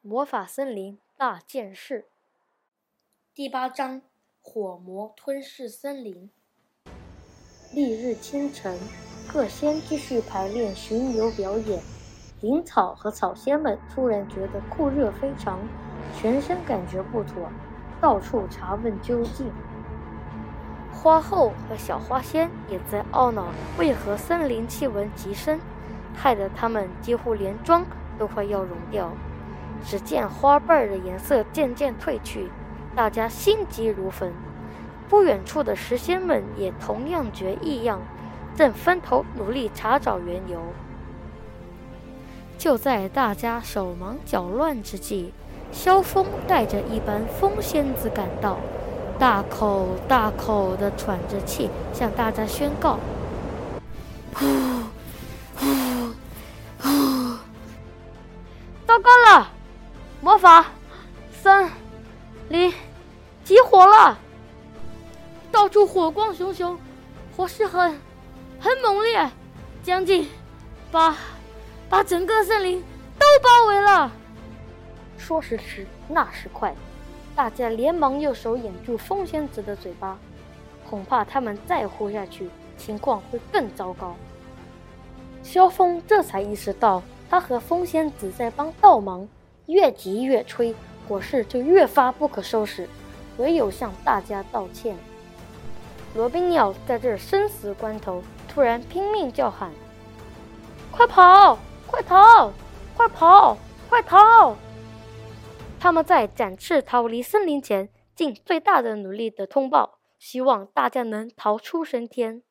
魔法森林大件事。第八章：火魔吞噬森林。翌日清晨，各仙继续排练巡游表演。灵草和草仙们突然觉得酷热非常，全身感觉不妥，到处查问究竟。花后和小花仙也在懊恼，为何森林气温极深，害得他们几乎连妆都快要融掉。只见花瓣的颜色渐渐褪去，大家心急如焚。不远处的石仙们也同样觉异样，正分头努力查找缘由。就在大家手忙脚乱之际，萧峰带着一班风仙子赶到，大口大口地喘着气，向大家宣告：“呼呼呼！糟糕了！”魔法森林起火了，到处火光熊熊，火势很很猛烈，将近把把整个森林都包围了。说时迟，那时快，大家连忙用手掩住风仙子的嘴巴，恐怕他们再呼下去，情况会更糟糕。萧峰这才意识到，他和风仙子在帮倒忙。越急越吹，火势就越发不可收拾，唯有向大家道歉。罗宾鸟在这生死关头突然拼命叫喊：“快跑！快逃！快跑！快逃！”他们在展翅逃离森林前，尽最大的努力的通报，希望大家能逃出升天。